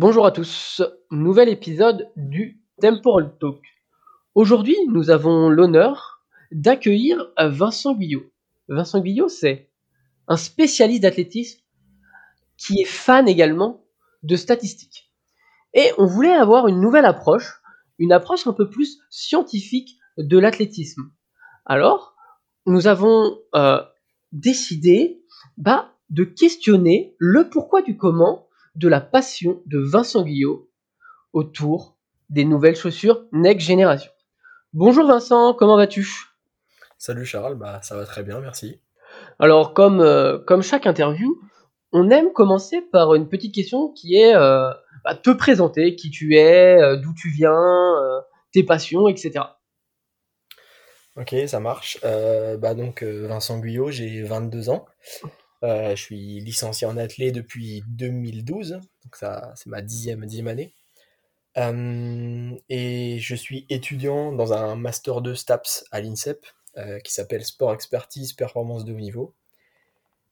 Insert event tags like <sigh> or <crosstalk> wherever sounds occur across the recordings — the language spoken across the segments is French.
Bonjour à tous, nouvel épisode du Temporal Talk. Aujourd'hui, nous avons l'honneur d'accueillir Vincent Guyot. Vincent Guyot, c'est un spécialiste d'athlétisme qui est fan également de statistiques. Et on voulait avoir une nouvelle approche, une approche un peu plus scientifique de l'athlétisme. Alors, nous avons euh, décidé bah, de questionner le pourquoi du comment de la passion de Vincent Guillot autour des nouvelles chaussures Next Generation. Bonjour Vincent, comment vas-tu? Salut Charles, bah ça va très bien, merci. Alors comme, euh, comme chaque interview, on aime commencer par une petite question qui est euh, bah, te présenter, qui tu es, euh, d'où tu viens, tes passions, etc. Ok, ça marche. bah donc Vincent Guyot, j'ai 22 ans. Je suis licencié en athlé depuis 2012, donc ça c'est ma dixième, dixième année. et je suis étudiant dans un master de STAPS à l'INSEP qui s'appelle Sport Expertise Performance de haut niveau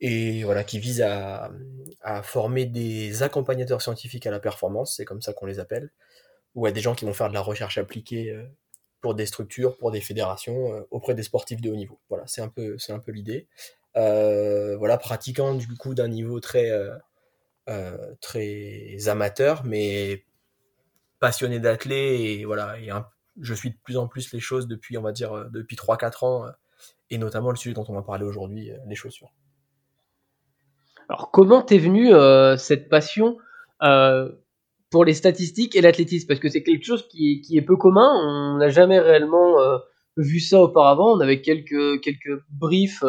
et voilà, qui vise à, former des accompagnateurs scientifiques à la performance, c'est comme ça qu'on les appelle, ou à des gens qui vont faire de la recherche appliquée euh, pour des structures, pour des fédérations, euh, auprès des sportifs de haut niveau. Voilà, c'est un peu, c'est un peu l'idée. Euh, voilà, pratiquant du coup d'un niveau très, très amateur, mais passionné d'athlète voilà, et je suis de plus en plus les choses depuis, on va dire, depuis 3-4 ans, et notamment le sujet dont on va parler aujourd'hui, les chaussures. Alors, comment t'es venu euh, cette passion euh, pour les statistiques et l'athlétisme? Parce que c'est quelque chose qui, qui, est peu commun. On n'a jamais réellement euh, vu ça auparavant. On avait quelques, quelques briefs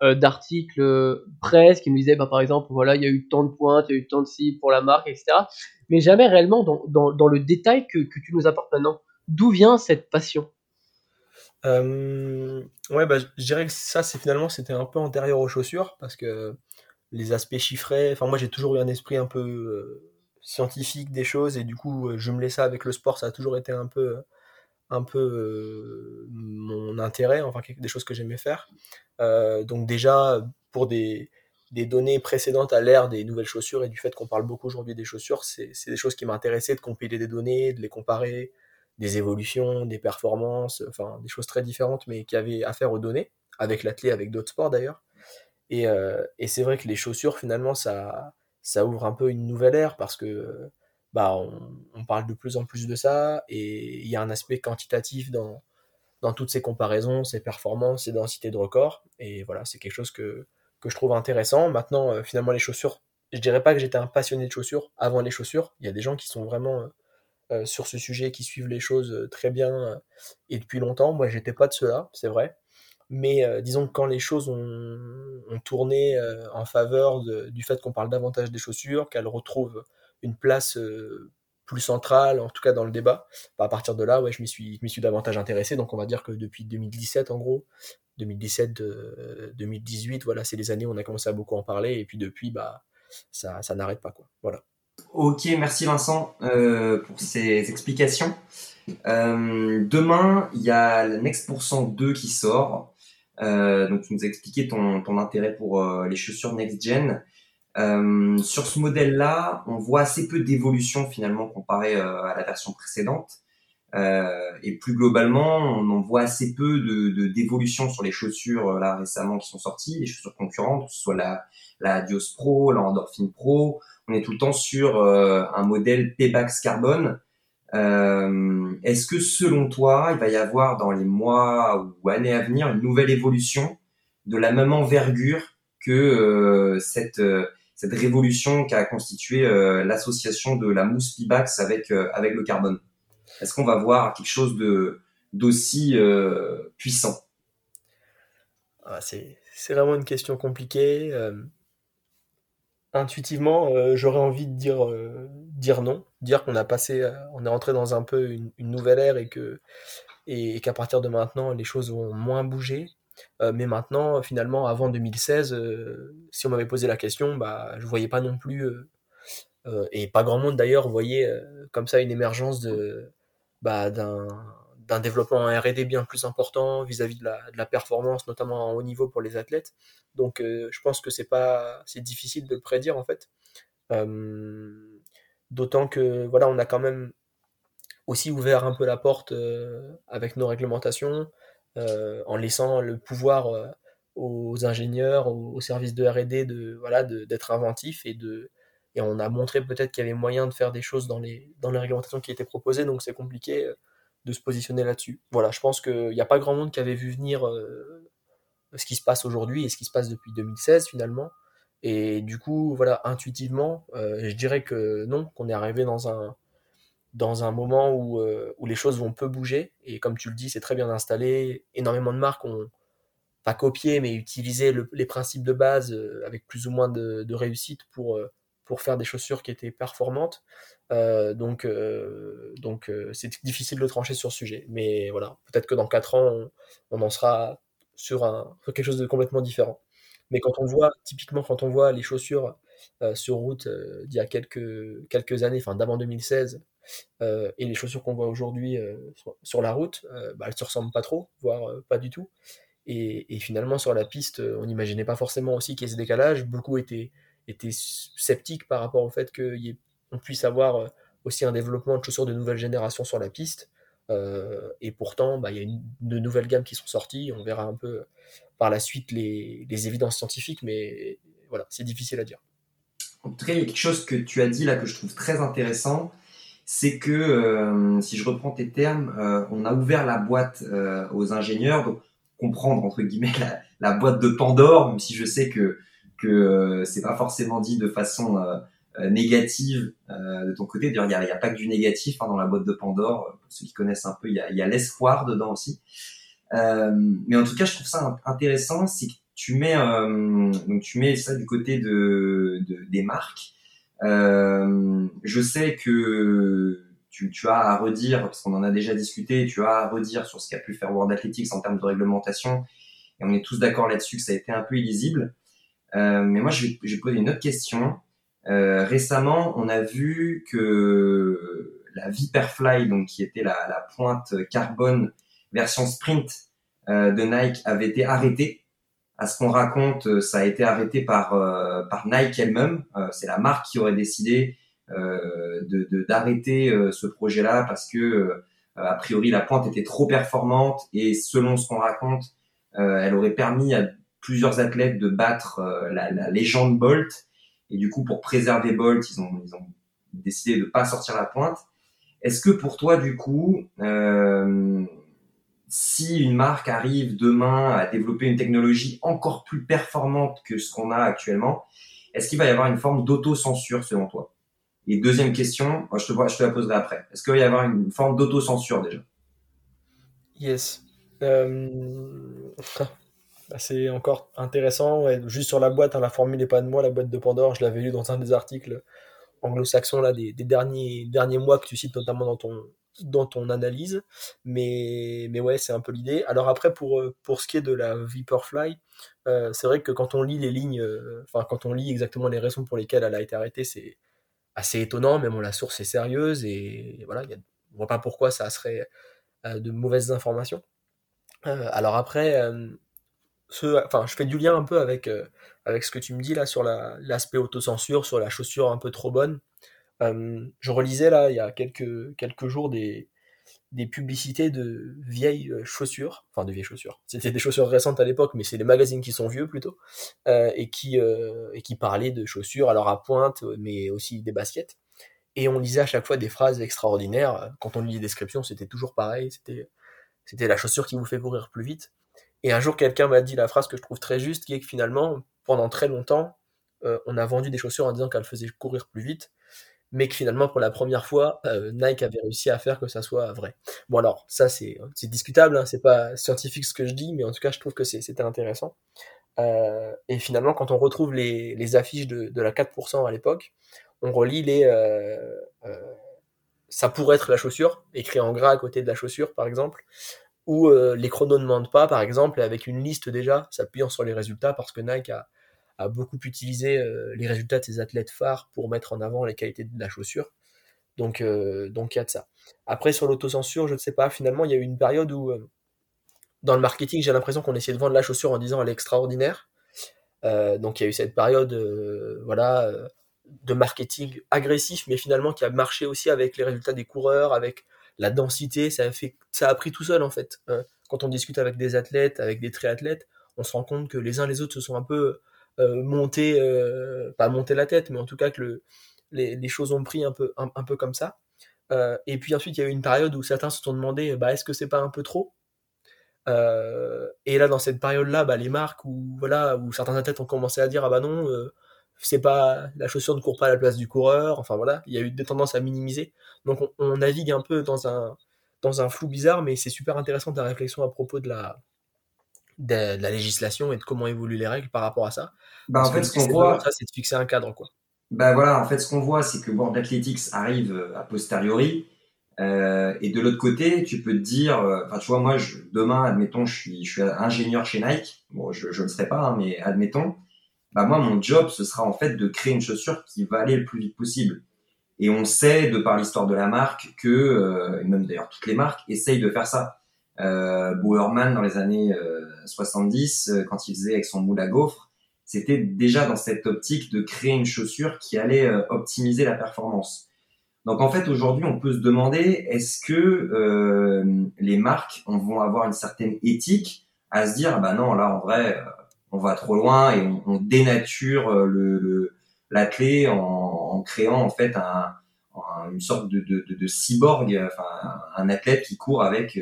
d'articles presse qui nous disaient, bah, par exemple, voilà, il y a eu tant de points, il y a eu tant de cibles pour la marque, etc. Mais jamais réellement dans, dans, le détail que, que, tu nous apportes maintenant. D'où vient cette passion? Euh, ouais, bah, je dirais que ça, c'est finalement, c'était un peu antérieur aux chaussures parce que les aspects chiffrés. Enfin, moi, j'ai toujours eu un esprit un peu euh, scientifique des choses et du coup, euh, je me ça avec le sport. Ça a toujours été un peu, euh, un peu mon intérêt, enfin, des choses que j'aimais faire. donc déjà, pour des, des données précédentes à l'ère des nouvelles chaussures et du fait qu'on parle beaucoup aujourd'hui des chaussures, c'est des choses qui m'intéressaient de compiler des données, de les comparer, des évolutions, des performances, enfin des choses très différentes, mais qui avaient affaire aux données, avec l'athlète, avec d'autres sports d'ailleurs. Et, euh, et c'est vrai que les chaussures, finalement, ça, ça ouvre un peu une nouvelle ère parce que bah, on, parle de plus en plus de ça et il y a un aspect quantitatif dans, dans toutes ces comparaisons, ces performances, ces densités de records. Et voilà, c'est quelque chose que, que je trouve intéressant. Maintenant, euh, finalement, les chaussures, je dirais pas que j'étais un passionné de chaussures avant les chaussures. Il y a des gens qui sont vraiment euh, euh sur ce sujet, qui suivent les choses très bien et depuis longtemps. Moi, j'étais pas de cela, c'est vrai. Mais disons que quand les choses ont, tourné en faveur du fait qu'on parle davantage des chaussures, qu'elles retrouvent une place euh, plus centrale, en tout cas dans le débat, bah, à partir de là, ouais, je m'y suis, suis davantage intéressé. Donc on va dire que depuis 2017, en gros, 2017, 2018, voilà, c'est les années où on a commencé à beaucoup en parler. Et puis depuis, bah, ça, ça n'arrête pas. Quoi. Voilà. Ok, merci Vincent euh, pour ces explications. Euh, demain, il y a le Next% 2 qui sort. Euh, donc tu nous as expliqué ton, ton intérêt pour euh, les chaussures next gen. Euh, sur ce modèle-là, on voit assez peu d'évolution finalement comparé à la version précédente. et plus globalement, on en voit assez peu de d'évolution sur les chaussures là récemment qui sont sorties, les chaussures concurrentes, que ce soit la, la Dios Pro, la Endorphin Pro. On est tout le temps sur un modèle Payback Carbone euh, Est-ce que selon toi, il va y avoir dans les mois ou années à venir une nouvelle évolution de la même envergure que euh, cette euh, cette révolution qu'a constitué euh, l'association de la mousse Pibax avec avec le carbone. Est-ce qu'on va voir quelque chose de d'aussi puissant? Ah, C'est vraiment une question compliquée intuitivement, euh, j'aurais envie de dire, euh, non, dire qu'on a passé, euh, on est rentré dans un peu une, nouvelle ère et que et, qu'à partir de maintenant, les choses vont moins bouger. Mais maintenant, finalement, avant 2016, si on m'avait posé la question, bah, je voyais pas non plus, et pas grand monde d'ailleurs, voyait comme ça une émergence de, bah, d'un développement en R&D bien plus important vis-à-vis de, la, de la, performance, notamment en haut niveau pour les athlètes. Donc, euh, je pense que c'est pas, c'est difficile de le prédire en fait. Euh, D'autant que voilà, on a quand même aussi ouvert un peu la porte avec nos réglementations, en laissant le pouvoir aux ingénieurs, aux, services de R&D de voilà d'être inventifs et de et on a montré peut-être qu'il y avait moyen de faire des choses dans les dans les réglementations qui étaient proposées, donc c'est compliqué de se positionner là-dessus. Voilà, je pense qu'il n'y a pas grand monde qui avait vu venir ce qui se passe aujourd'hui et ce qui se passe depuis 2016 finalement. Et du coup, voilà, intuitivement, je dirais que non, qu'on est arrivé dans un, dans un moment où, où les choses vont peu bouger. Et comme tu le dis, c'est très bien installé. Énormément de marques ont pas copié, mais utilisé les principes de base avec plus ou moins de, réussite pour, pour faire des chaussures qui étaient performantes. donc, donc c'est difficile de trancher sur ce sujet. Mais voilà, peut-être que dans 4 ans, on, en sera sur, un, sur quelque chose de complètement différent. Mais quand on voit, typiquement, quand on voit les chaussures euh, sur route euh, d'il y a quelques, années, enfin d'avant 2016, euh, et les chaussures qu'on voit aujourd'hui sur, la route, bah, elles se ressemblent pas trop, voire pas du tout. Et, finalement, sur la piste, on n'imaginait pas forcément aussi qu'il y ait ce décalage. Beaucoup étaient, sceptiques par rapport au fait qu'on puisse avoir aussi un développement de chaussures de nouvelle génération sur la piste. Euh, et pourtant, bah, il y a une, de nouvelles gammes qui sont sorties. On verra un peu par la suite les, évidences scientifiques, mais voilà, c'est difficile à dire. En tout cas, il y a quelque chose que tu as dit là que je trouve très intéressant. C'est que, euh, si je reprends tes termes, euh, on a ouvert la boîte aux ingénieurs, donc comprendre entre guillemets la, boîte de Pandore, même si je sais que que c'est pas forcément dit de façon euh, négative euh, de ton côté. D'ailleurs, il n'y a, a, pas que du négatif hein, dans la boîte de Pandore. Pour ceux qui connaissent un peu, il y a, y a l'espoir dedans aussi. Euh, mais en tout cas, je trouve ça intéressant, tu mets donc tu mets ça du côté de, de des marques. je sais que tu, as à redire, parce qu'on en a déjà discuté, tu as à redire sur ce qu'a pu faire World Athletics en termes de réglementation, et on est tous d'accord là-dessus que ça a été un peu illisible. Euh, mais moi, vais poser une autre question. Euh, récemment, on a vu que la Viperfly, donc qui était la, la pointe carbone version sprint euh, de Nike, avait été arrêtée. À ce qu'on raconte, ça a été arrêté par euh, par Nike elle-même. C'est la marque qui aurait décidé de d'arrêter ce projet-là parce que a priori la pointe était trop performante et selon ce qu'on raconte, elle aurait permis à plusieurs athlètes de battre la, la légende Bolt et du coup, pour préserver Bolt, ils ont, ils ont décidé de pas sortir la pointe. Est-ce que pour toi, du coup, euh, si une marque arrive demain à développer une technologie encore plus performante que ce qu'on a actuellement, est-ce qu'il va y avoir une forme d'autocensure selon toi? Et deuxième question, je te, la poserai après. Est-ce qu'il va y avoir une forme d'autocensure déjà? Yes. Euh... C'est encore intéressant. juste sur la boîte, hein, la formule n'est pas de moi, la boîte de Pandore, je l'avais lu dans un des articles anglo-saxons là, des, derniers, derniers mois que tu cites notamment dans ton, dans ton analyse. Mais, mais ouais, c'est un peu l'idée. Alors après, pour, pour ce qui est de la Viperfly, euh, c'est vrai que quand on lit les lignes, euh, enfin quand on lit exactement les raisons pour lesquelles elle a été arrêtée, c'est assez étonnant, mais bon, la source est sérieuse et voilà, y a, on voit pas pourquoi ça serait euh, de mauvaises informations. alors après, enfin, je fais du lien un peu avec, euh, avec ce que tu me dis là sur l'aspect autocensure, sur la chaussure un peu trop bonne. Euh, je relisais là il y a quelques, quelques jours des, des publicités de vieilles euh, chaussures, enfin de vieilles chaussures. C'était des chaussures récentes à l'époque, mais c'est des magazines qui sont vieux plutôt, et, qui, et qui parlaient de chaussures, alors à pointe, mais aussi des baskets. Et on lisait à chaque fois des phrases extraordinaires. Quand on lit les descriptions, c'était toujours pareil. C'était, c'était la chaussure qui vous fait courir plus vite. Et un jour, quelqu'un m'a dit la phrase que je trouve très juste, qui est que finalement, pendant très longtemps, euh, on a vendu des chaussures en disant qu'elles faisaient courir plus vite, mais que finalement, pour la première fois, euh, Nike avait réussi à faire que ça soit vrai. Bon alors, ça c'est discutable, hein, c'est pas scientifique ce que je dis, mais en tout cas, je trouve que c'était intéressant. Euh, et finalement, quand on retrouve les, affiches de, la 4% à l'époque, on relit les ça pourrait être la chaussure, écrit en gras à côté de la chaussure, par exemple euh, les chronos ne mentent pas, par exemple, avec une liste déjà, s'appuyant sur les résultats, parce que Nike a, beaucoup utilisé euh, les résultats de ses athlètes phares pour mettre en avant les qualités de la chaussure. Donc, euh, donc il y a de ça. Après, sur l'autocensure, je ne sais pas, finalement, il y a eu une période où, dans le marketing, j'ai l'impression qu'on essayait de vendre la chaussure en disant elle est extraordinaire. donc il y a eu cette période, voilà, de marketing agressif, mais finalement qui a marché aussi avec les résultats des coureurs, avec la densité, ça a, fait, ça a pris tout seul en fait. Euh, quand on discute avec des athlètes, avec des triathlètes, on se rend compte que les uns les autres se sont un peu euh, montés, euh, pas montés la tête, mais en tout cas que le, les, choses ont pris un peu, un, peu comme ça. Euh, et puis ensuite, il y a eu une période où certains se sont demandé, bah, est-ce que c'est pas un peu trop? Et là, dans cette période-là, bah, les marques où voilà, où certains athlètes ont commencé à dire, ah bah non, c'est pas la chaussure ne court pas à la place du coureur. Enfin voilà, il y a eu des tendances à minimiser. Donc on, on navigue un peu dans un dans un flou bizarre, mais c'est super intéressant ta réflexion à propos de la de, la législation et de comment évoluent les règles par rapport à ça. Bah, en fait, ce qu'on voit, ça, c'est de fixer un cadre, quoi. Bah voilà, en fait, ce qu'on voit, c'est que World Athletics arrive euh, a posteriori, euh, et de l'autre côté, tu peux te dire, euh, enfin, tu vois, moi, je, demain, admettons, je suis, je suis ingénieur chez Nike. Bon, je, je ne serai pas, hein, mais admettons. Bah moi, mon job, ce sera en fait de créer une chaussure qui va aller le plus vite possible. Et on sait, de par l'histoire de la marque, que, euh, et même d'ailleurs toutes les marques, essayent de faire ça. Euh, Bowerman, dans les années 70, quand il faisait avec son moule à gaufre, c'était déjà dans cette optique de créer une chaussure qui allait euh, optimiser la performance. Donc en fait aujourd'hui on peut se demander est-ce que euh, les marques vont avoir une certaine éthique à se dire bah non là en vrai euh, on va trop loin et on, dénature le, l'athlète en, en, créant en fait un, une sorte de, cyborg, enfin un athlète qui court avec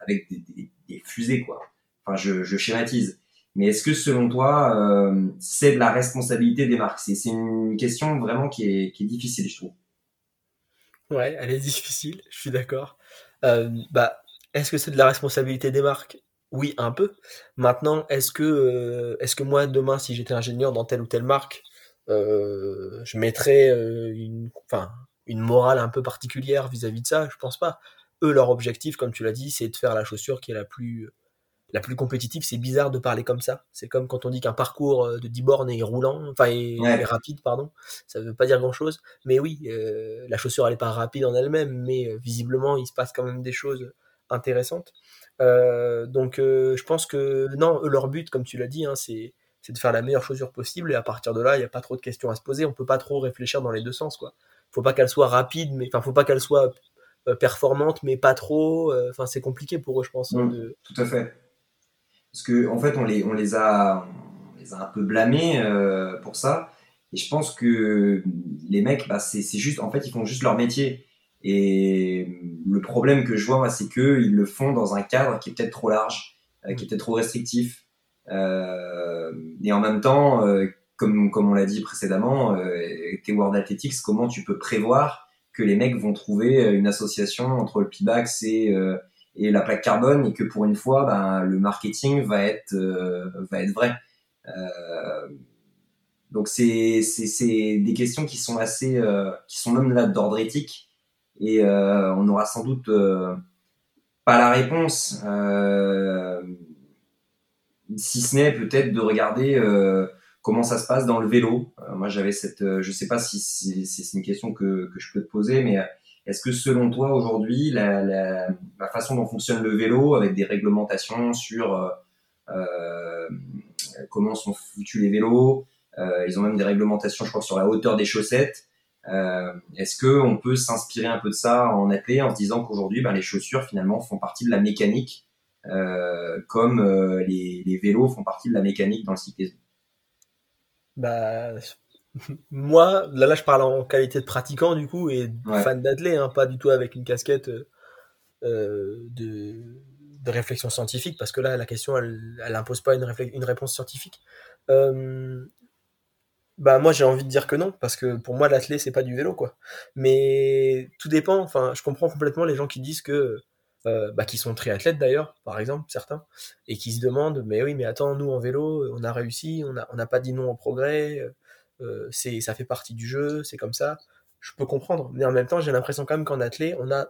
avec des, fusées quoi. Enfin je, je schématise. Mais est-ce que selon toi, euh, c'est de la responsabilité des marques? C'est une question vraiment qui est, difficile, je trouve. Ouais, elle est <laughs> difficile, je suis d'accord. Euh, bah, est-ce que c'est de la responsabilité des marques? Oui, un peu. Maintenant, est-ce que, euh, est-ce moi, demain, si j'étais ingénieur dans telle ou telle marque, je mettrais une morale un peu particulière vis-à-vis -vis de ça? Je pense pas. Eux, leur objectif, comme tu l'as dit, c'est de faire la chaussure qui est la plus la plus compétitive, c'est bizarre de parler comme ça. C'est comme quand on dit qu'un parcours euh, de 10 bornes est roulant, enfin est, est, rapide, pardon. Ça veut pas dire grand chose. Mais oui, euh, la chaussure elle est pas rapide en elle-même, mais euh, visiblement il se passe quand même des choses intéressantes. Euh, donc je pense que non, eux, leur but, comme tu l'as dit, hein, c'est de faire la meilleure chaussure possible et à partir de là, il n'y a pas trop de questions à se poser. On peut pas trop réfléchir dans les deux sens, quoi. Faut pas qu'elle soit rapide, mais enfin faut pas qu'elle soit performante, mais pas trop. Enfin c'est compliqué pour eux, je pense. Mmh, de... Tout à fait parce que en fait on les on les a les a un peu blâmés euh, pour ça. Et je pense que les mecs bah c'est juste en fait ils font juste leur métier. Et le problème que je vois c'est que ils le font dans un cadre qui est peut-être trop large euh, qui est peut-être trop restrictif. Euh, et en même temps euh, comme comme on l'a dit précédemment tes World Athletics comment tu peux prévoir que les mecs vont trouver une association entre le Pibax et et la plaque carbone et que pour une fois ben, le marketing va être euh, va être vrai. Euh, donc c'est c'est des questions qui sont assez euh, qui sont même là d'ordre éthique et on aura sans doute pas la réponse si ce n'est peut-être de regarder comment ça se passe dans le vélo. Moi j'avais cette je sais pas si c'est une question que, que je peux te poser mais est-ce que selon toi aujourd'hui, la, la, la, façon dont fonctionne le vélo, avec des réglementations sur euh, euh, comment sont foutus les vélos, euh, ils ont même des réglementations, je crois, sur la hauteur des chaussettes. Euh, Est-ce que on peut s'inspirer un peu de ça en athlète en se disant qu'aujourd'hui, ben, les chaussures finalement font partie de la mécanique, euh, comme euh, les, les, vélos font partie de la mécanique dans le cyclisme? Bah, moi, là, là, je parle en qualité de pratiquant, du coup, et Ouais. fan d'athlète, hein, pas du tout avec une casquette euh, de, de réflexion scientifique, parce que là, la question, elle, elle impose pas une, réponse scientifique. Euh, bah, moi, j'ai envie de dire que non, parce que pour moi, l'athlète, c'est pas du vélo, quoi. Mais tout dépend, enfin, je comprends complètement les gens qui disent que, euh, bah, qui sont triathlètes d'ailleurs, par exemple, certains, et qui se demandent, mais oui, mais attends, nous, en vélo, on a réussi, on n'a on n'a pas dit non au progrès, euh, c'est ça fait partie du jeu, c'est comme ça. Je peux comprendre, mais en même temps, j'ai l'impression quand même qu'en athlète, on a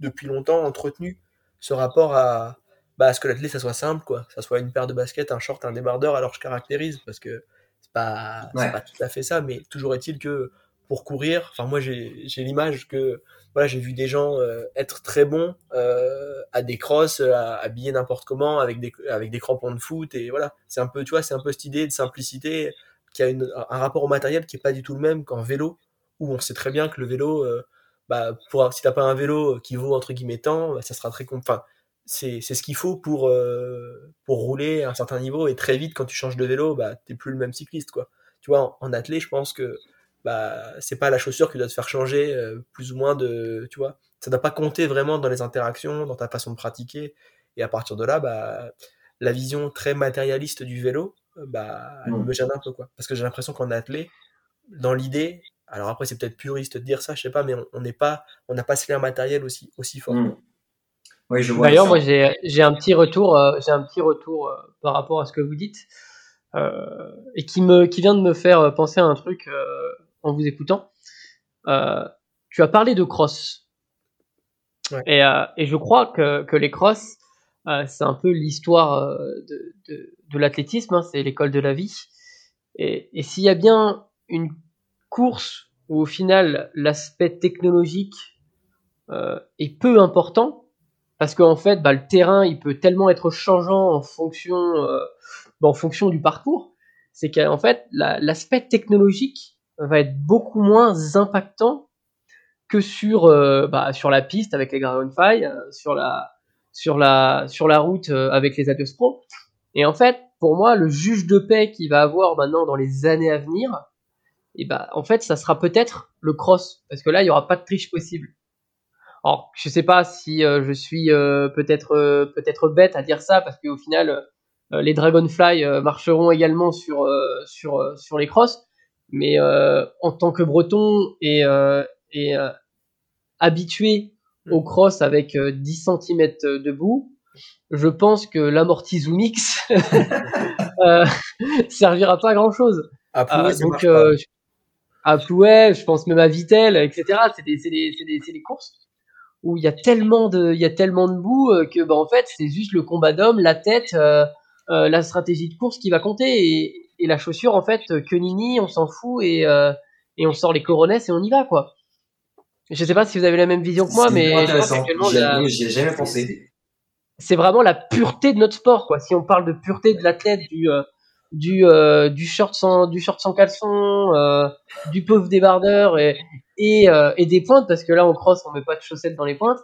depuis longtemps entretenu ce rapport à, bah, à ce que l'athlète ça soit simple, quoi, ça soit une paire de baskets, un short, un débardeur. Alors je caractérise parce que c'est pas, Ouais. pas tout à fait ça, mais toujours est-il que pour courir, enfin moi j'ai j'ai l'image que voilà j'ai vu des gens euh, être très bons euh, à des crosses, à, habillés n'importe comment avec des avec des crampons de foot et voilà c'est un peu tu vois c'est un peu cette idée de simplicité qui a un rapport au matériel qui est pas du tout le même qu'en vélo, où on sait très bien que le vélo, euh, bah, pour, si t'as pas un vélo qui vaut entre guillemets tant, bah, ça sera très enfin, c'est ce qu'il faut pour, euh, pour rouler à un certain niveau et très vite quand tu changes de vélo, bah, t'es plus le même cycliste, quoi. Tu vois, en, en athlée, je pense que bah, c'est pas la chaussure qui doit te faire changer euh, plus ou moins de, tu vois, ça doit pas compter vraiment dans les interactions, dans ta façon de pratiquer. Et à partir de là, bah, la vision très matérialiste du vélo, bah, elle me gêne un peu, quoi. Parce que j'ai l'impression qu'en athlée, dans l'idée, alors après c'est peut-être puriste de dire ça, je sais pas, mais on n'est pas, on n'a pas ce lien matériel aussi aussi fort. Oui, je vois. D'ailleurs, moi j'ai j'ai un petit retour, euh, j'ai un petit retour euh, par rapport à ce que vous dites euh, et qui me qui vient de me faire penser à un truc euh, en vous écoutant. Euh, tu as parlé de cross Ouais. et, euh, et je crois que que les cross euh, c'est un peu l'histoire euh, de de, de l'athlétisme, hein, c'est l'école de la vie. Et, et s'il y a bien une course où au final l'aspect technologique euh, est peu important, parce qu'en fait bah, le terrain il peut tellement être changeant en fonction, euh, bah, en fonction du parcours, c'est qu'en fait la- l'aspect technologique va être beaucoup moins impactant que sur, euh, bah, sur la piste avec les Dragonfly, sur la, sur la, sur la route euh, avec les Atos Pro. Et en fait, pour moi, le juge de paix qu'il va avoir maintenant dans les années à venir, et bah, en fait, ça sera peut-être le cross, parce que là, il y aura pas de triche possible. Alors, je sais pas si euh, je suis euh, peut-être euh, peut-être bête à dire ça, parce qu'au final, euh, les Dragonfly euh, marcheront également sur sur sur les crosses, mais en tant que Breton et et habitué au cross avec euh, 10 cm debout, je pense que l'amorti Zoomix <laughs> euh, <laughs> servira pas à grand chose. À Plouay, ça donc, marche pas. euh, je- à Plouay, je pense même à Vitel, etc. C'est des, c'est des, c'est des, c'est des courses où il y a tellement de, il y a tellement de boue euh, que, bah, en fait, c'est juste le combat d'homme, la tête, euh, euh, la stratégie de course qui va compter et, et la chaussure, en fait, euh, que nini, on s'en fout et, euh, et on sort les coronesses et on y va, quoi. Je sais pas si vous avez la même vision que moi, mais intéressant. ai- j'y ai jamais pensé. c'est vraiment la pureté de notre sport quoi si on parle de pureté de l'athlète du euh, du euh, du short sans du short sans caleçon euh, du pauvre débardeur et et, euh, et des pointes parce que là on cross on met pas de chaussettes dans les pointes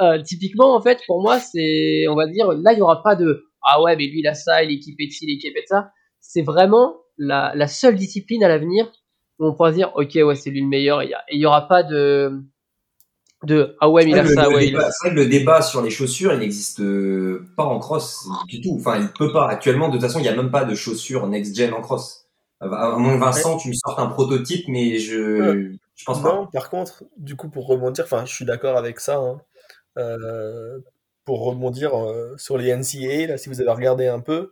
euh, typiquement en fait pour moi c'est on va dire là il y aura pas de ah ouais mais lui il a ça il est équipé de ci il est équipé de ça c'est vraiment la la seule discipline à l'avenir où on pourra se dire ok ouais c'est lui le meilleur et il y, a- et il y aura pas de de ah ouais mais il a le, ça le ouais il a débat, c'est vrai que le débat sur les chaussures, il n'existe euh, pas en cross du tout. Enfin, il peut pas. Actuellement, de toute façon, il n'y a même pas de chaussures next-gen en cross. À que Vincent, tu me sortes un prototype, mais je, je pense pas. Non, par contre, du coup, pour rebondir, enfin, je suis d'accord avec ça. hein. Euh, pour rebondir euh, sur les NCAA, là, si vous avez regardé un peu, euh,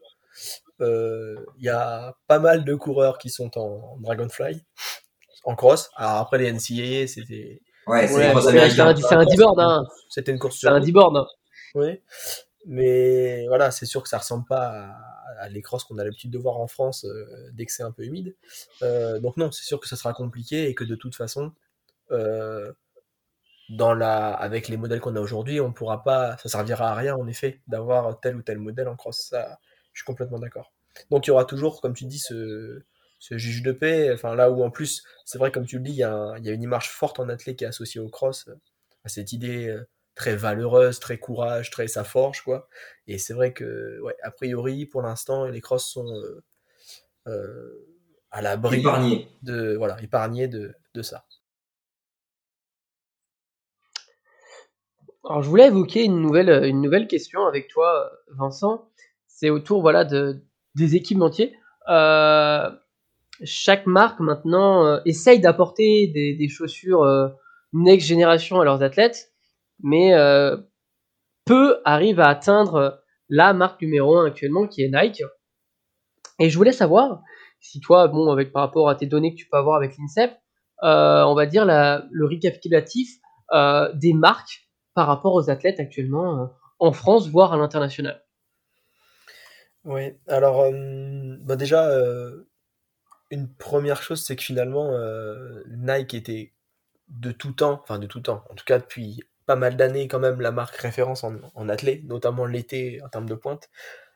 il y a pas mal de coureurs qui sont en Dragonfly, en cross. Alors après, les NCAA, c'était Ouais, c'est Ouais, un, un D-board, hein. c'était une course C'est sur un. D-board. Oui, mais voilà, c'est sûr que ça ressemble pas à, à les crosses qu'on a l'habitude de voir en France euh, dès que c'est un peu humide. Euh, donc non, c'est sûr que ça sera compliqué et que de toute façon, euh, dans la, avec les modèles qu'on a aujourd'hui, on pourra pas, ça servira à rien en effet d'avoir tel ou tel modèle en cross. Ça, je suis complètement d'accord. Donc il y aura toujours, comme tu dis, ce, ce juge de paix. Enfin là où en plus, c'est vrai comme tu le dis, il y, a un- il y a une image forte en athlète qui est associée au cross, euh, à cette idée euh, très valeureuse, très courage, très ça forge quoi. Et c'est vrai que, ouais, a priori, pour l'instant, les crosses sont euh, euh, à l'abri Épargné. de, voilà, épargnés de, de ça. Alors, je voulais évoquer une nouvelle, une nouvelle question avec toi, Vincent. C'est autour voilà, de, des équipementiers. Euh, chaque marque maintenant euh, essaye d'apporter des, chaussures euh, next génération à leurs athlètes, mais euh, peu arrivent à atteindre la marque numéro un actuellement qui est Nike. Et je voulais savoir si toi, bon, avec par rapport à tes données que tu peux avoir avec l'INSEP, on va dire le récapitulatif des marques par rapport aux athlètes actuellement en France, voire à l'international. Oui, alors euh, bah déjà, euh, une première chose, c'est que finalement, euh, Nike était de tout temps, enfin de tout temps, en tout cas depuis pas mal d'années quand même, la marque référence en, en notamment l'été en termes de pointe.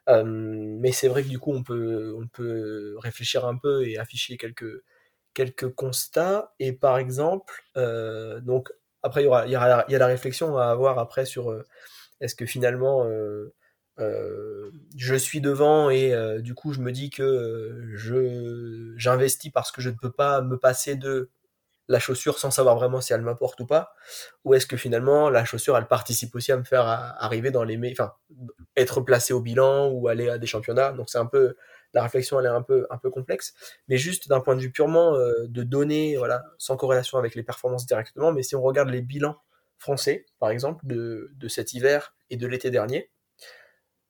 mais c'est vrai que du coup, on peut, on peut réfléchir un peu et afficher quelques, quelques constats. Et par exemple, donc après, il, y aura, il y a la réflexion à avoir après sur est-ce que finalement euh, je suis devant et euh, du coup je me dis que euh, je j'investis parce que je ne peux pas me passer de la chaussure sans savoir vraiment si elle m'apporte ou pas. Ou est-ce que finalement la chaussure elle participe aussi à me faire arriver dans les enfin être placé au bilan ou aller à des championnats. Donc c'est un peu la réflexion elle est un peu un peu complexe. Mais juste d'un point de vue purement de données voilà sans corrélation avec les performances directement mais si on regarde les bilans français par exemple de, de cet hiver et de l'été dernier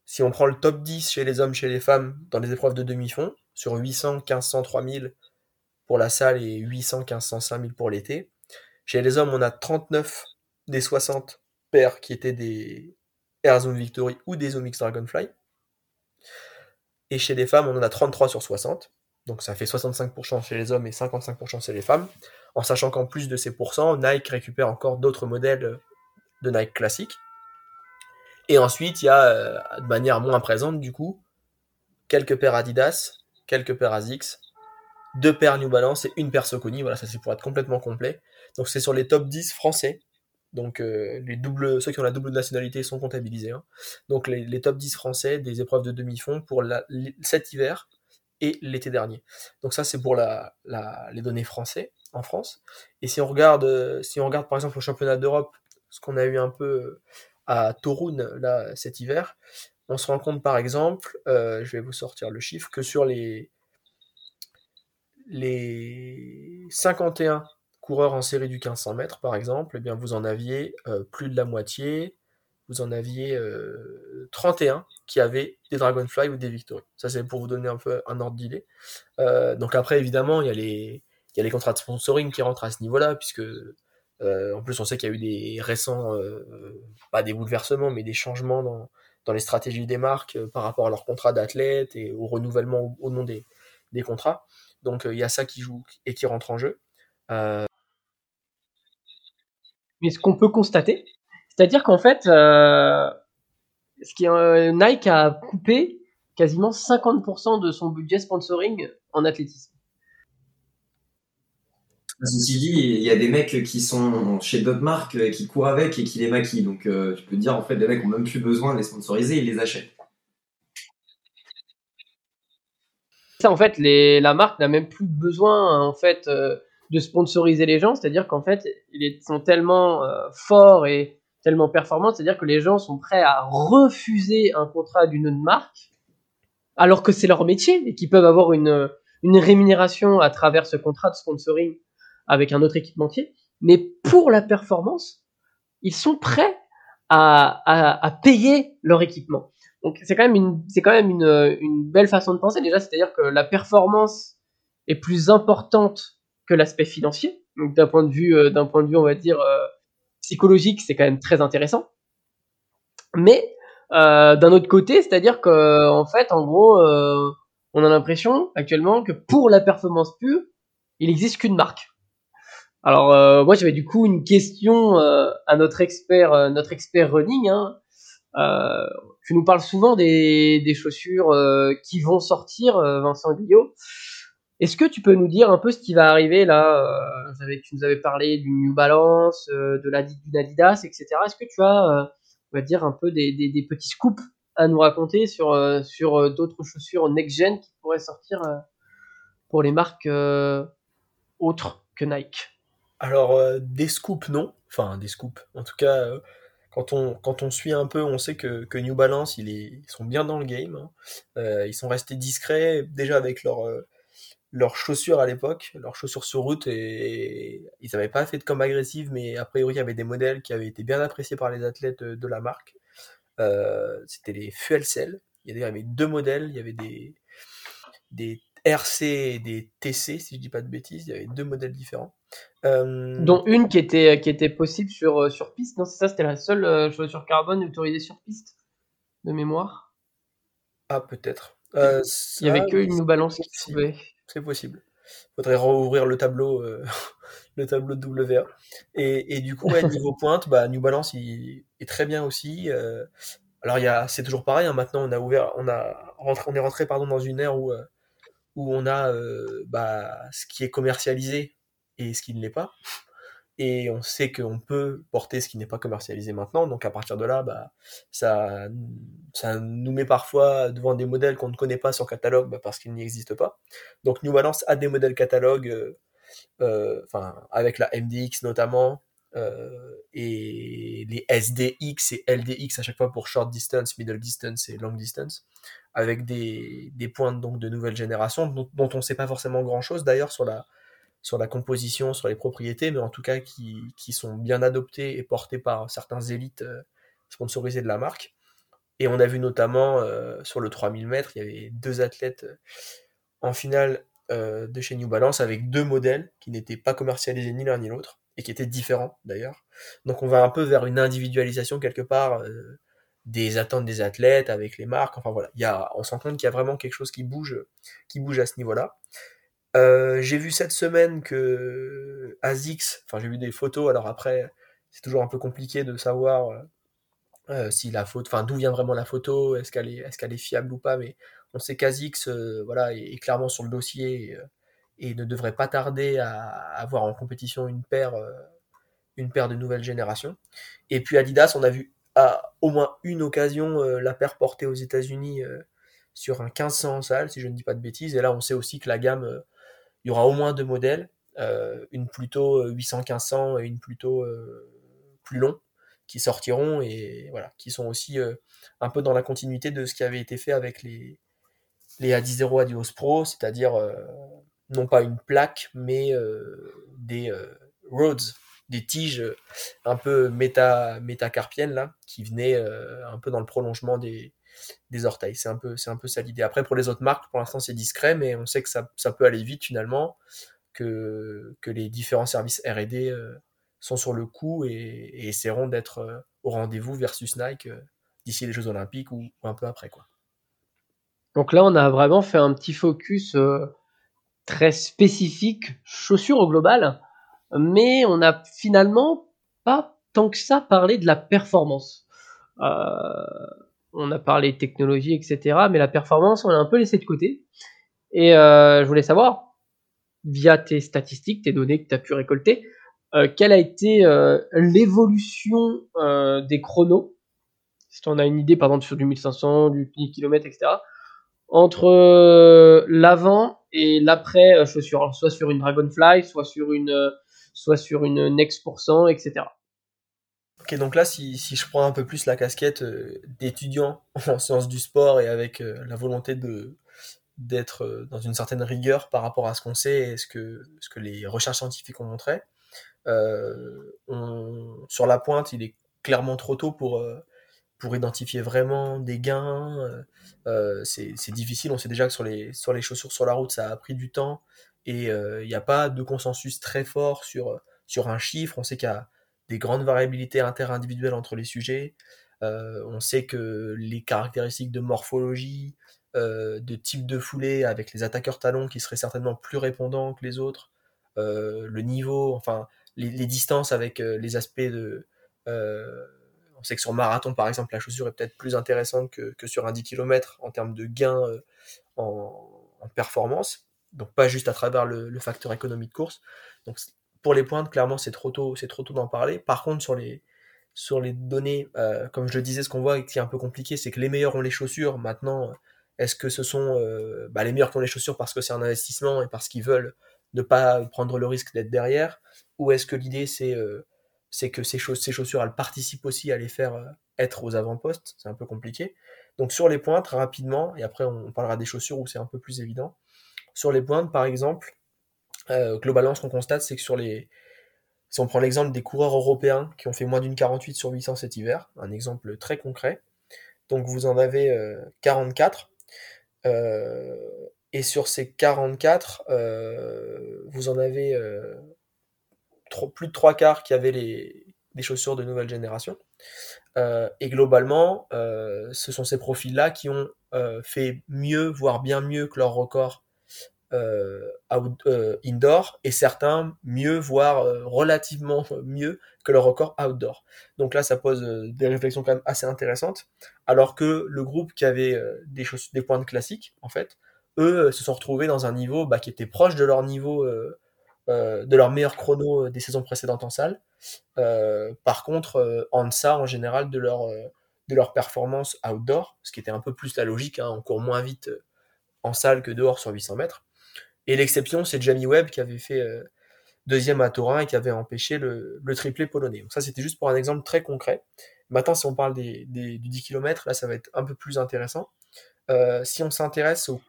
si on prend le top 10 chez les hommes, chez les femmes, dans les épreuves de demi-fond, sur 800, 1500, 3000 pour la salle et 800, 1500, 5000 pour l'été, chez les hommes, on a 39 des 60 paires qui étaient des Air Zone Victory ou des Omix Dragonfly. Et chez les femmes, on en a 33 sur 60. Donc ça fait 65% chez les hommes et 55% chez les femmes. En sachant qu'en plus de ces pourcents, Nike récupère encore d'autres modèles de Nike classiques. Et ensuite, il y a, euh, de manière moins présente, du coup, quelques paires Adidas, quelques paires ASICS, deux paires New Balance et une paire Soconi. Voilà, ça c'est pour être complètement complet. Donc c'est sur les top 10 français. Donc euh, les doubles, ceux qui ont la double nationalité sont comptabilisés. Hein. Donc les, top 10 français des épreuves de demi-fond pour cet hiver et l'été dernier. Donc ça c'est pour les données français en France. Et si on regarde, si on regarde par exemple au championnat d'Europe, ce qu'on a eu un peu à Torun cet hiver, on se rend compte par exemple, euh, je vais vous sortir le chiffre, que sur les, les 51 coureurs en série du 1500 mètres par exemple, eh bien vous en aviez euh, plus de la moitié, vous en aviez 31 euh, qui avaient des Dragonfly ou des Victory. Ça c'est pour vous donner un peu un ordre d'idée. donc après évidemment il y a les contrats de sponsoring qui rentrent à ce niveau-là, puisque en plus, on sait qu'il y a eu des récents, euh, pas des bouleversements, mais des changements dans, dans les stratégies des marques euh, par rapport à leur contrat d'athlète et au renouvellement au, nom des, contrats. Donc il y a ça qui joue et qui rentre en jeu. Mais ce qu'on peut constater, c'est-à-dire qu'en fait, Nike a coupé quasiment 50% de son budget sponsoring en athlétisme. Ceci dit, il y a des mecs qui sont chez d'autres marques euh, qui courent avec et qui les maquillent. Donc, euh, tu peux dire, en fait, des mecs ont même plus besoin de les sponsoriser, ils les achètent. Ça, en fait, les, la marque n'a même plus besoin, en fait, euh, de sponsoriser les gens. C'est-à-dire qu'en fait, ils sont tellement forts et tellement performants, c'est-à-dire que les gens sont prêts à refuser un contrat d'une autre marque, alors que c'est leur métier et qu'ils peuvent avoir une rémunération à travers ce contrat de sponsoring avec un autre équipementier, mais pour la performance, ils sont prêts à, à, payer leur équipement. Donc c'est quand même une c'est quand même une, une, belle façon de penser déjà, c'est-à-dire que la performance est plus importante que l'aspect financier. Donc d'un point de vue euh, d'un point de vue on va dire euh, psychologique, c'est quand même très intéressant. Mais euh, d'un autre côté, c'est-à-dire que en fait, en gros, on a l'impression actuellement que pour la performance pure, il n'existe qu'une marque. Alors euh, moi j'avais du coup une question euh, à notre expert, euh, notre expert running. Hein. tu nous parles souvent des, des chaussures qui vont sortir, Vincent Guillot. Est-ce que tu peux nous dire un peu ce qui va arriver là Tu nous avais parlé du New Balance, de la Adidas, etc. Est-ce que tu as, on va dire un peu des, des, petits scoops à nous raconter sur sur d'autres chaussures next gen qui pourraient sortir pour les marques autres que Nike? Alors, euh, des scoops, non. Enfin, des scoops. En tout cas, euh, quand, on, quand on suit un peu, on sait que, que New Balance, ils sont bien dans le game. Hein. Euh, ils sont restés discrets déjà avec leur, leurs chaussures à l'époque, leurs chaussures sur route, et, ils n'avaient pas fait de com agressive, mais a priori, il y avait des modèles qui avaient été bien appréciés par les athlètes de, la marque. C'était les Fuel Cell. Il y avait deux modèles, il y avait des, des RC et des TC, si je dis pas de bêtises. Il y avait deux modèles différents. Euh, Dont une qui était, qui était possible sur, euh, sur piste. Non, c'est ça, c'était la seule euh, chaussure carbone autorisée sur piste, de mémoire. Ah, peut-être. Il y avait que une balance qui pouvait. C'est possible. Faudrait rouvrir le tableau, <laughs> le tableau de WA. Et, et du coup, ouais, <laughs> niveau pointe, bah, New Balance il est très bien aussi. alors c'est toujours pareil. Hein, maintenant, on a ouvert, on a rentré, on est rentré pardon dans une ère où euh, où on a euh, bah, ce qui est commercialisé et ce qui ne l'est pas. Et on sait qu'on peut porter ce qui n'est pas commercialisé maintenant. Donc à partir de là, bah, ça, ça nous met parfois devant des modèles qu'on ne connaît pas sur catalogue bah, parce qu'ils n'y existent pas. Donc New Balance a des modèles catalogue, euh, euh, avec la MDX notamment, euh, et les SDX et LDX à chaque fois pour short distance, middle distance et long distance, avec des, des pointes donc de nouvelle génération dont on ne sait pas forcément grand chose d'ailleurs sur la, sur la composition, sur les propriétés, mais en tout cas qui, qui sont bien adoptés et portés par certains élites euh, sponsorisés de la marque. Et on a vu notamment euh, sur le 3000 mètres, il y avait deux athlètes euh, en finale de chez New Balance avec deux modèles qui n'étaient pas commercialisés ni l'un ni l'autre et qui étaient différents d'ailleurs. Donc on va un peu vers une individualisation quelque part des attentes des athlètes avec les marques. Enfin voilà, il y a, on qu'il y a vraiment quelque chose qui bouge, qui bouge à ce niveau-là. Euh, j'ai vu cette semaine que ASICS, enfin j'ai vu des photos, alors après c'est toujours un peu compliqué de savoir euh, euh, si la photo, enfin d'où vient vraiment la photo, est-ce qu'elle est, qu'elle est fiable ou pas, mais on sait qu'ASICS euh, voilà, est, est clairement sur le dossier et, ne devrait pas tarder à avoir en compétition une paire, une paire de nouvelle génération. Et puis Adidas, on a vu à au moins une occasion la paire portée aux États-Unis sur un 1500 en salle, si je ne dis pas de bêtises. Et là, on sait aussi que la gamme, il y aura au moins deux modèles, euh, une plutôt 800-1500 et une plutôt euh, plus long, qui sortiront et voilà, qui sont aussi euh, un peu dans la continuité de ce qui avait été fait avec les, les A10 Adios Pro, c'est-à-dire euh, non pas une plaque, mais euh, des euh, rods, des tiges euh, un peu méta, métacarpiennes là, qui venaient euh, un peu dans le prolongement des, des orteils. C'est un peu, c'est un peu ça l'idée. Après, pour les autres marques, pour l'instant, c'est discret, mais on sait que ça, ça peut aller vite finalement, que, que les différents services R&D euh, sont sur le coup et, essaieront d'être euh, au rendez-vous versus Nike euh, d'ici les Jeux Olympiques ou, un peu après, quoi. Donc là, on a vraiment fait un petit focus très spécifique, chaussures au global, mais on n'a finalement pas tant que ça parlé de la performance. Euh, on a parlé technologie, etc., mais la performance, on l'a un peu laissé de côté. Et euh, je voulais savoir, via tes statistiques, tes données que tu as pu récolter, euh, quelle a été euh, l'évolution des chronos Si tu en as une idée, par exemple, sur du 1500, du 10 km, etc., entre l'avant et l'après chaussure, soit sur une Dragonfly, soit sur une, soit sur une Next%, etc. Ok, donc là, si, si je prends un peu plus la casquette euh, d'étudiant <laughs> en sciences du sport et avec euh, la volonté de d'être euh, dans une certaine rigueur par rapport à ce qu'on sait et ce que, ce que les recherches scientifiques ont montré, on- sur la pointe, il est clairement trop tôt pour, pour identifier vraiment des gains. c'est difficile, on sait déjà que sur les, sur les chaussures sur la route, ça a pris du temps et il n'y a pas de consensus très fort sur, sur un chiffre. On sait qu'il y a des grandes variabilités interindividuelles entre les sujets. Euh, on sait que les caractéristiques de morphologie, euh, de type de foulée avec les attaqueurs talons qui seraient certainement plus répondants que les autres, euh, le niveau, enfin les, distances avec les aspects de... on sait que sur marathon par exemple la chaussure est peut-être plus intéressante que, que sur un 10 km en termes de gains euh, en, performance, donc pas juste à travers le, le facteur économie de course. Donc pour les pointes, clairement c'est trop tôt, c'est trop tôt d'en parler. Par contre sur les données, euh, comme je le disais, ce qu'on voit et qui est un peu compliqué, c'est que les meilleurs ont les chaussures. Maintenant, est-ce que ce sont euh, bah, les meilleurs qui ont les chaussures parce que c'est un investissement et parce qu'ils veulent ne pas prendre le risque d'être derrière? Ou est-ce que l'idée c'est euh, que ces, ces chaussures elles participent aussi à les faire être aux avant-postes? C'est un peu compliqué. Donc sur les pointes, rapidement, et après on parlera des chaussures où c'est un peu plus évident. Sur les pointes, par exemple, euh, globalement, ce qu'on constate, c'est que sur les, si on prend l'exemple des coureurs européens qui ont fait moins d'une 48 sur 800 cet hiver, un exemple très concret, donc vous en avez euh, 44, euh, et sur ces 44, euh, vous en avez euh, plus de trois quarts qui avaient les, des chaussures de nouvelle génération. Euh, et globalement, euh, ce sont ces profils-là qui ont euh, fait mieux, voire bien mieux que leur record euh, euh, indoor et certains mieux, voire euh, relativement <laughs> mieux que le record outdoor. Donc là, ça pose des réflexions quand même assez intéressantes. Alors que le groupe qui avait des, choses, des points de classiques, en fait, eux se sont retrouvés dans un niveau bah, qui était proche de leur niveau, de leur meilleur chrono des saisons précédentes en salle. par contre, en deçà en général de leur, de leur performance outdoor, ce qui était un peu plus la logique, hein, on court moins vite en salle que dehors sur 800 mètres. Et l'exception, c'est Jamie Webb qui avait fait euh, deuxième à Turin et qui avait empêché le, triplé polonais. Donc ça, c'était juste pour un exemple très concret. Maintenant, si on parle des, du 10 km, là, ça va être un peu plus intéressant. Euh, si on s'intéresse aux,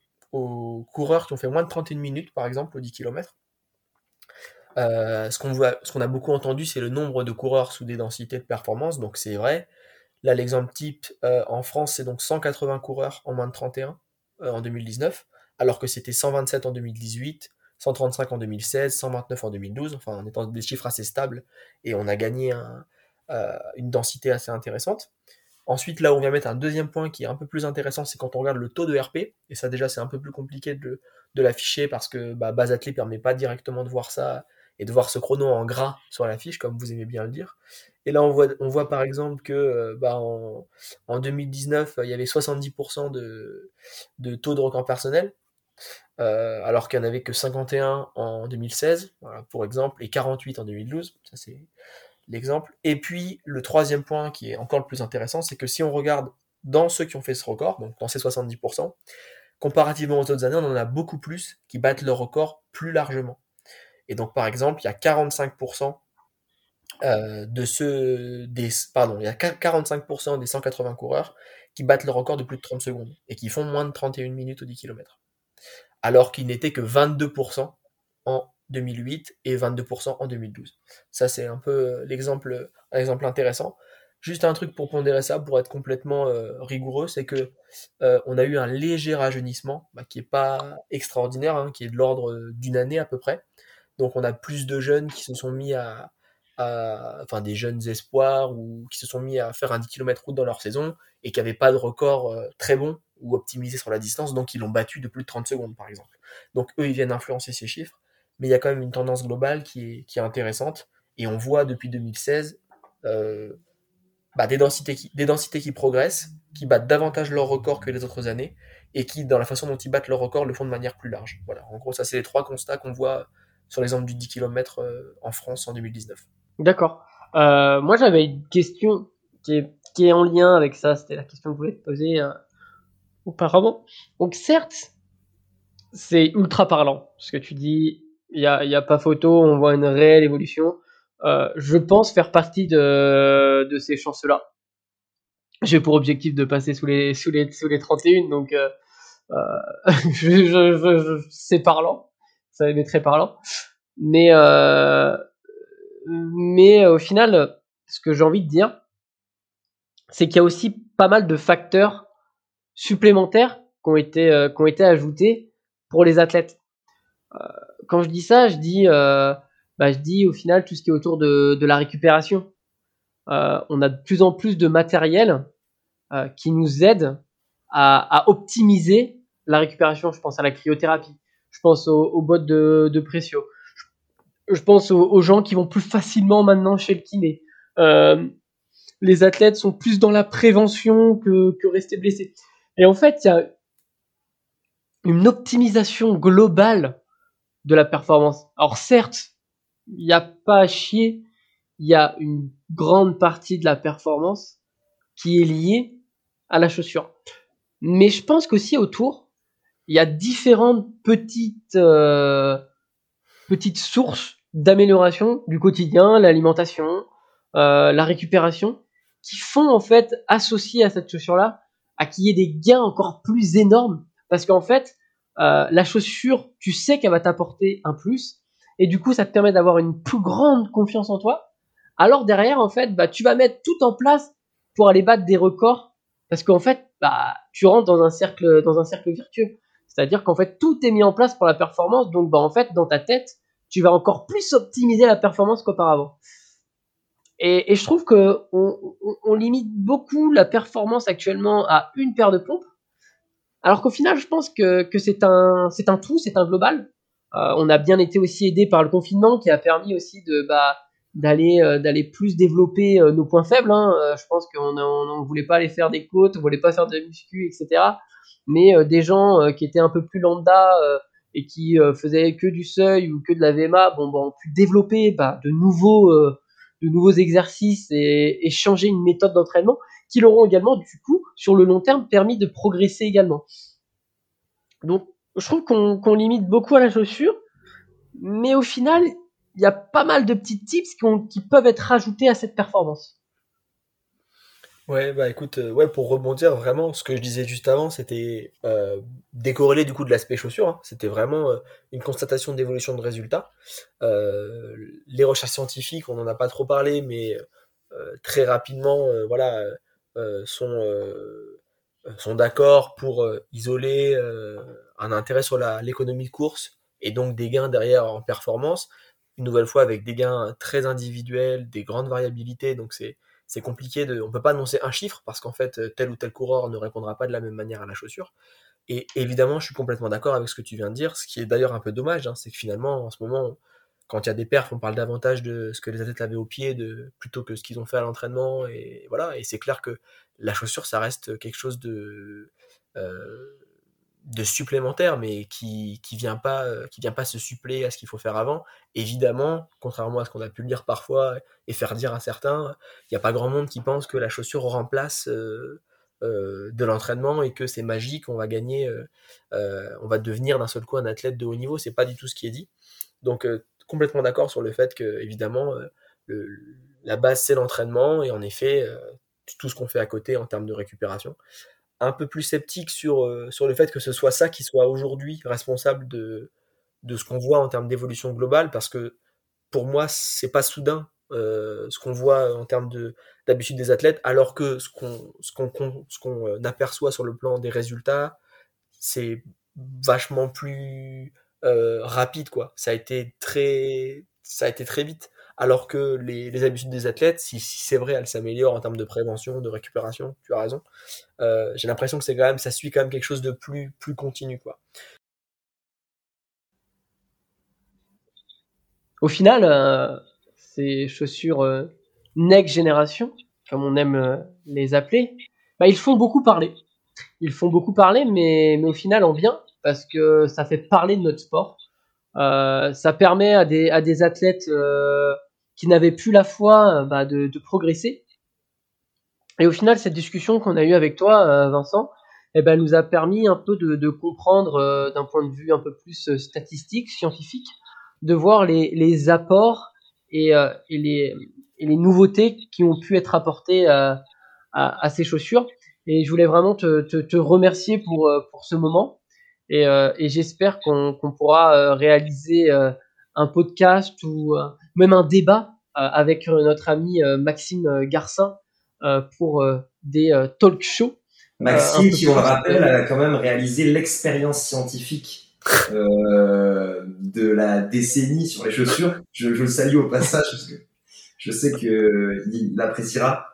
coureurs qui ont fait moins de 31 minutes, par exemple, au 10 km, euh, ce qu'on ce qu'on a beaucoup entendu, c'est le nombre de coureurs sous des densités de performance. Donc c'est vrai. Là, l'exemple type en France, c'est donc 180 coureurs en moins de 31 en 2019 alors que c'était 127 en 2018, 135 en 2016, 129 en 2012, enfin en étant des chiffres assez stables, et on a gagné euh, une densité assez intéressante. Ensuite, là on vient mettre un deuxième point qui est un peu plus intéressant, c'est quand on regarde le taux de RP, et ça déjà c'est un peu plus compliqué de, l'afficher parce que bah, ne permet pas directement de voir ça et de voir ce chrono en gras sur la fiche, comme vous aimez bien le dire. Et là, on voit, on voit par exemple que euh, bah, en, 2019, il y avait 70% de, de taux de record personnel, euh, alors qu'il n'y en avait que 51 en 2016, pour exemple, et 48 en 2012. Ça, c'est l'exemple. Et puis, le troisième point qui est encore le plus intéressant, c'est que si on regarde dans ceux qui ont fait ce record, donc dans ces 70%, comparativement aux autres années, on en a beaucoup plus qui battent le record plus largement. Et donc, par exemple, il y a 45% euh, de ceux des, pardon, il y a 45% des 180 coureurs qui battent le record de plus de 30 secondes et qui font moins de 31 minutes au 10 km alors qu'il n'était que 22% en 2008 et 22% en 2012. Ça, c'est un peu l'exemple, un exemple intéressant. Juste un truc pour pondérer ça, pour être complètement euh, rigoureux, c'est que euh, on a eu un léger rajeunissement, bah, qui est pas extraordinaire, hein, qui est de l'ordre d'une année à peu près. Donc on a plus de jeunes qui se sont mis à, enfin des jeunes espoirs ou qui se sont mis à faire un 10 km route dans leur saison et qui n'avaient pas de record euh, très bon ou optimisé sur la distance, donc ils l'ont battu de plus de 30 secondes par exemple. Donc eux, ils viennent influencer ces chiffres, mais il y a quand même une tendance globale qui est, intéressante, et on voit depuis 2016 euh, bah, des, densités qui, des densités qui progressent, qui battent davantage leur record que les autres années, et qui, dans la façon dont ils battent leur record, le font de manière plus large. Voilà, en gros, ça c'est les trois constats qu'on voit sur l'exemple du 10 km euh, en France en 2019. D'accord. Euh, moi j'avais une question qui est, qui est en lien avec ça, c'était la question que je voulais te poser auparavant. Donc certes, c'est ultra parlant, ce que tu dis, il n'y a, y a pas photo, on voit une réelle évolution. Euh, je pense faire partie de, de ces chances-là. J'ai pour objectif de passer sous les, sous les, sous les 31, donc euh, euh, <laughs> je, je, je, c'est parlant, ça est très parlant. Mais, euh, mais au final, ce que j'ai envie de dire, c'est qu'il y a aussi pas mal de facteurs supplémentaires qui ont été, euh, qui ont été ajoutés pour les athlètes. Euh, quand je dis ça, je dis, euh, bah, je dis au final tout ce qui est autour de, de la récupération. on a de plus en plus de matériel qui nous aide à, à, optimiser la récupération. Je pense à la cryothérapie, je pense aux, aux bottes de, de pression, je, pense aux, gens qui vont plus facilement maintenant chez le kiné. Euh, les athlètes sont plus dans la prévention que, rester blessés. Et en fait, il y a une optimisation globale de la performance. Alors certes, il n'y a pas à chier, il y a une grande partie de la performance qui est liée à la chaussure. Mais je pense qu'aussi autour, il y a différentes petites, euh, petites sources d'amélioration du quotidien, l'alimentation, euh, la récupération, qui font en fait associer à cette chaussure-là à qu'il y ait des gains encore plus énormes. Parce qu'en fait, euh, la chaussure, tu sais qu'elle va t'apporter un plus. Et du coup, ça te permet d'avoir une plus grande confiance en toi. Alors derrière, en fait, bah, tu vas mettre tout en place pour aller battre des records. Parce qu'en fait, bah, tu rentres dans un cercle, dans un cercle virtueux. C'est-à-dire qu'en fait, tout est mis en place pour la performance. Donc, bah, en fait, dans ta tête, tu vas encore plus optimiser la performance qu'auparavant. Et, je trouve que on, limite beaucoup la performance actuellement à une paire de pompes, Alors qu'au final, je pense que, c'est un, c'est tout, c'est un global. Euh, on a bien été aussi aidé par le confinement qui a permis aussi bah, d'aller, euh, d'aller plus développer euh, nos points faibles. Hein. je pense qu'on ne voulait pas aller faire des côtes, on voulait pas faire de muscu, etc. Mais des gens qui étaient un peu plus lambda et qui faisaient que du seuil ou que de la VMA, bon, bah, ont pu développer bah, de nouveaux, de nouveaux exercices et, et changer une méthode d'entraînement qui leur ont également, du coup, sur le long terme, permis de progresser également. Donc, je trouve qu'on limite beaucoup à la chaussure, mais au final, il y a pas mal de petits tips qui, peuvent être rajoutés à cette performance. Ouais, bah écoute, euh, ouais, pour rebondir vraiment, ce que je disais juste avant, c'était euh, du coup de l'aspect chaussure. Hein. C'était vraiment euh, une constatation d'évolution de résultats. les recherches scientifiques, on n'en a pas trop parlé, mais très rapidement, voilà, euh, sont, euh, sont d'accord pour euh, isoler un intérêt sur l'économie de course et donc des gains derrière en performance. Une nouvelle fois avec des gains très individuels, des grandes variabilités, donc c'est c'est compliqué de, on peut pas annoncer un chiffre parce qu'en fait tel ou tel coureur ne répondra pas de la même manière à la chaussure. Et évidemment, je suis complètement d'accord avec ce que tu viens de dire. Ce qui est d'ailleurs un peu dommage, hein, c'est que finalement, en ce moment, quand il y a des perfs, on parle davantage de ce que les athlètes avaient au pied de, plutôt que ce qu'ils ont fait à l'entraînement. Et voilà. Et c'est clair que la chaussure, ça reste quelque chose de, euh, de supplémentaire, mais qui, qui vient pas, qui vient pas se suppléer à ce qu'il faut faire avant. Évidemment, contrairement à ce qu'on a pu lire parfois et faire dire à certains, il n'y a pas grand monde qui pense que la chaussure remplace euh, euh, de l'entraînement et que c'est magique, on va gagner, on va devenir d'un seul coup un athlète de haut niveau. C'est pas du tout ce qui est dit. Donc complètement d'accord sur le fait que, évidemment, euh, la base, c'est l'entraînement, et en effet, euh, tout ce qu'on fait à côté en termes de récupération. Un peu plus sceptique sur, euh, sur le fait que ce soit ça qui soit aujourd'hui responsable de, de ce qu'on voit en termes d'évolution globale, parce que pour moi, c'est pas soudain ce qu'on voit en termes d'habitude des athlètes, alors que ce qu'on qu'on ce qu'on aperçoit sur le plan des résultats, c'est vachement plus euh, rapide quoi. Ça a été très ça a été très vite. Alors que les, habitudes des athlètes, si, c'est vrai, elles s'améliorent en termes de prévention, de récupération, tu as raison. Euh, j'ai l'impression que c'est quand même, ça suit quand même quelque chose de plus, plus continu, quoi. Au final, euh, ces chaussures next generation, comme on aime les appeler, bah, ils font beaucoup parler. Ils font beaucoup parler, mais, au final en bien, parce que ça fait parler de notre sport. Euh, ça permet à des, à athlètes euh, qui n'avaient plus la foi euh, bah, de, de, progresser. Et au final, cette discussion qu'on a eue avec toi, Vincent, eh ben, nous a permis un peu de, de comprendre d'un point de vue un peu plus statistique, scientifique, de voir les, les apports et, et, les, et, les, nouveautés qui ont pu être apportées à, à, ces chaussures. Et je voulais vraiment te, te, te remercier pour, pour ce moment. Et, euh, et j'espère qu'on pourra euh, réaliser euh, un podcast ou même un débat avec notre ami Maxime Garcin pour des talk shows. Maxime, qui on le rappelle, a quand même réalisé l'expérience scientifique euh, de la décennie sur les chaussures. Je, je, le salue au passage parce que je sais que il l'appréciera.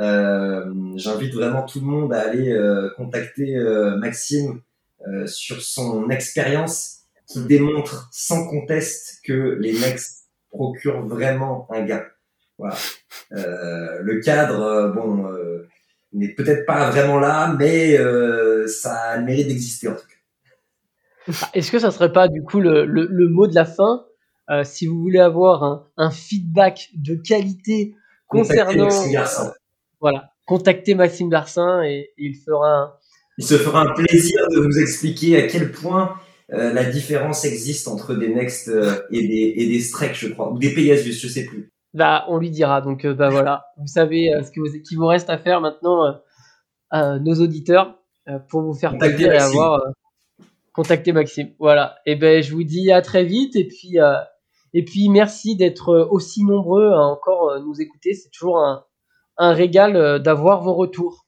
Euh, J'invite vraiment tout le monde à aller euh, contacter Maxime euh, sur son expérience qui démontre sans conteste que les Next procurent vraiment un gain. Voilà. Euh, le cadre, euh, bon, euh, n'est peut-être pas vraiment là, mais ça a le mérite d'exister en tout cas. Ah, est-ce que ça serait pas du coup le, le, le mot de la fin Si vous voulez avoir un, un feedback de qualité concernant, voilà, contactez Maxime Garcin et, et il fera un, il se fera un plaisir de vous expliquer à quel point euh, la différence existe entre des Next euh, et des et des Strike, je crois, ou des Pegasus, je sais plus. Bah, on lui dira. Donc, euh, bah voilà, vous savez ce que vous, qu'il vous reste à faire maintenant, à nos auditeurs, pour vous faire plaisir et avoir contacté Maxime. Voilà. Et ben, je vous dis à très vite. Et puis, et puis, merci d'être aussi nombreux à encore nous écouter. C'est toujours un, un régal d'avoir vos retours.